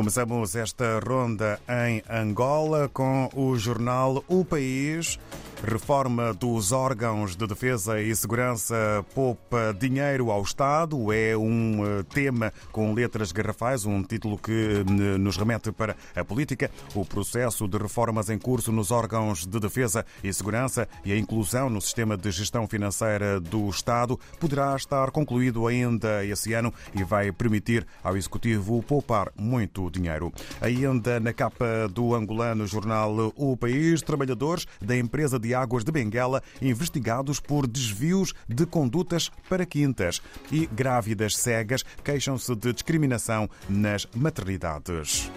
Começamos esta ronda em Angola com o jornal O País. Reforma dos órgãos de defesa e segurança poupa dinheiro ao Estado. É um eh, tema com letras garrafais, um título que eh, nos remete para a política. O processo de reformas em curso nos órgãos de defesa e segurança e a inclusão no sistema de gestão financeira do Estado poderá estar concluído ainda esse ano e vai permitir ao Executivo poupar muito dinheiro. Ainda na capa do angolano jornal O País, trabalhadores da empresa de Águas de Benguela investigados por desvios de condutas para quintas e grávidas cegas queixam-se de discriminação nas maternidades.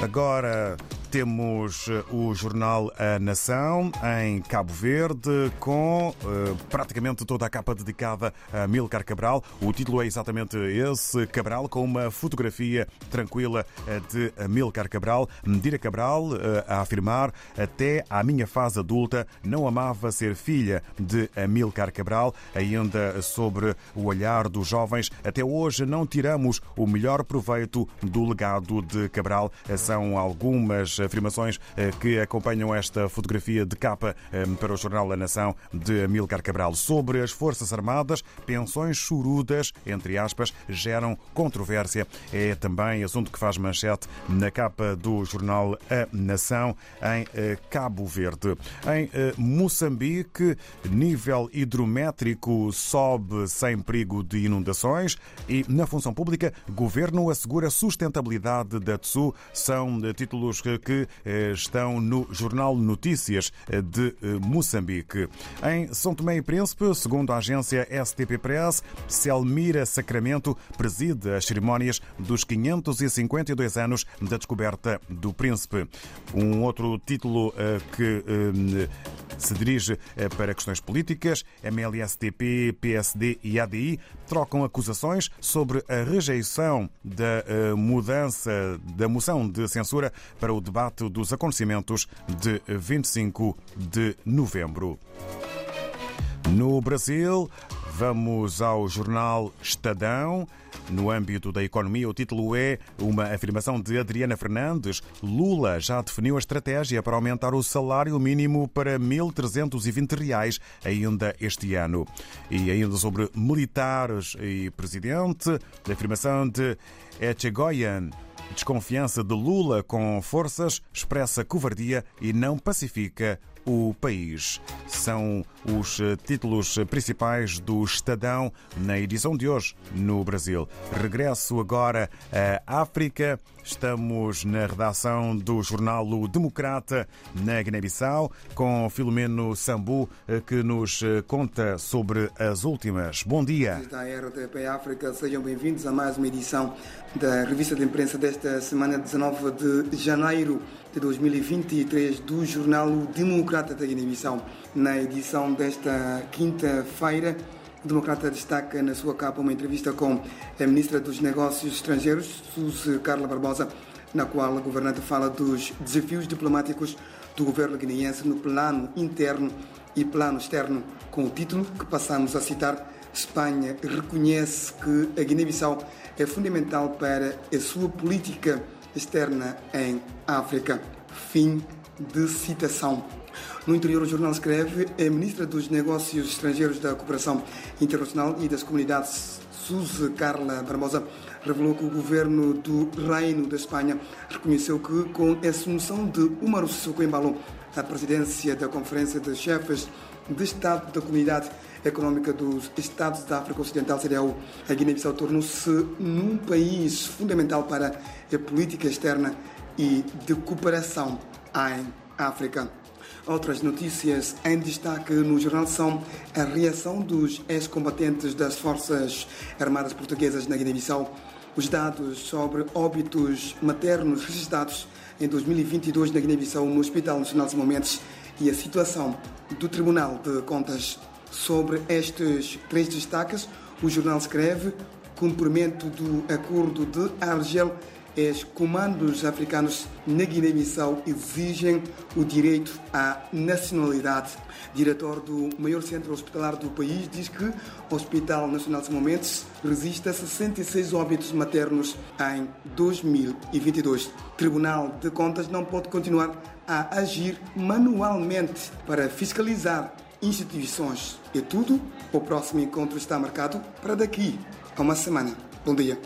Agora temos eh, o jornal A Nação em Cabo Verde com uh, praticamente toda a capa dedicada a Milcar Cabral. O título é exatamente esse, Cabral, com uma fotografia tranquila eh, de Milcar Cabral. Medira Cabral uh, a afirmar até à minha fase adulta não amava ser filha de Amilcar Cabral. Ainda sobre o olhar dos jovens, até hoje não tiramos o melhor proveito do legado de Cabral. São algumas afirmações eh, que acompanham esta fotografia de capa eh, para o jornal A Nação de Amilcar Cabral. Sobre as Forças Armadas, pensões chorudas, entre aspas, geram controvérsia. É também assunto que faz manchete na capa do jornal A Nação em eh, Cabo Verde. Em Moçambique, nível hidrométrico sobe sem perigo de inundações e na função pública, governo assegura sustentabilidade da TSU. São títulos que que eh, estão no Jornal Notícias eh, de eh, Moçambique. Em São Tomé e Príncipe, segundo a agência STP Press, Selmira Sacramento preside as cerimónias dos 552 anos da descoberta do Príncipe. Um outro título que se dirige para questões políticas, MLSTP, PSD e ADI trocam acusações sobre a rejeição da mudança da moção de censura para o debate dos acontecimentos de 25 de novembro. No Brasil, vamos ao jornal Estadão. No âmbito da economia, o título é uma afirmação de Adriana Fernandes. Lula já definiu a estratégia para aumentar o salário mínimo para 1.320 reais ainda este ano. E ainda sobre militares e presidente, a afirmação de Echegoyen Desconfiança de Lula com forças expressa covardia e não pacifica o país. São os eh, títulos principais do Estadão na edição de hoje no Brasil. Regresso agora à África. Estamos na redação do jornal O Democrata na Guiné-Bissau com Filomeno Sambu eh, que nos eh, conta sobre as últimas. Bom dia. Da RTP África, sejam bem-vindos a mais uma edição da revista de imprensa desta semana 19 de janeiro de 2023 do jornal O Democrata da Guiné-Bissau. Na edição desta quinta-feira, o Democrata destaca na sua capa uma entrevista com a Ministra dos Negócios Estrangeiros, Suzy Carla Barbosa, na qual a governante fala dos desafios diplomáticos do governo guineense no plano interno e plano externo, com o título que passamos a citar. Espanha reconhece que a Guiné-Bissau é fundamental para a sua política externa em África. Fim de citação. No interior, o jornal escreve: a ministra dos Negócios Estrangeiros da Cooperação Internacional e das Comunidades, Suzy Carla Barbosa, revelou que o governo do Reino da Espanha reconheceu que, com a assunção de Umaru Sissoko à presidência da Conferência de Chefes de Estado da Comunidade Económica dos Estados da África Ocidental, CDAO, a Guiné-Bissau tornou-se num país fundamental para a política externa e de cooperação em África. Outras notícias em destaque no jornal são a reação dos ex-combatentes das Forças Armadas Portuguesas na Guiné-Bissau, os dados sobre óbitos maternos registrados em 2022 na Guiné-Bissau no Hospital Nacional de Momentos e a situação do Tribunal de Contas. Sobre estes três destaques, o jornal escreve cumprimento do acordo de Argel os comandos africanos na Guiné-Bissau exigem o direito à nacionalidade. Diretor do maior centro hospitalar do país diz que o Hospital Nacional de Momentos resiste a 66 óbitos maternos em 2022. Tribunal de Contas não pode continuar a agir manualmente para fiscalizar instituições. É tudo. O próximo encontro está marcado para daqui a uma semana. Bom dia.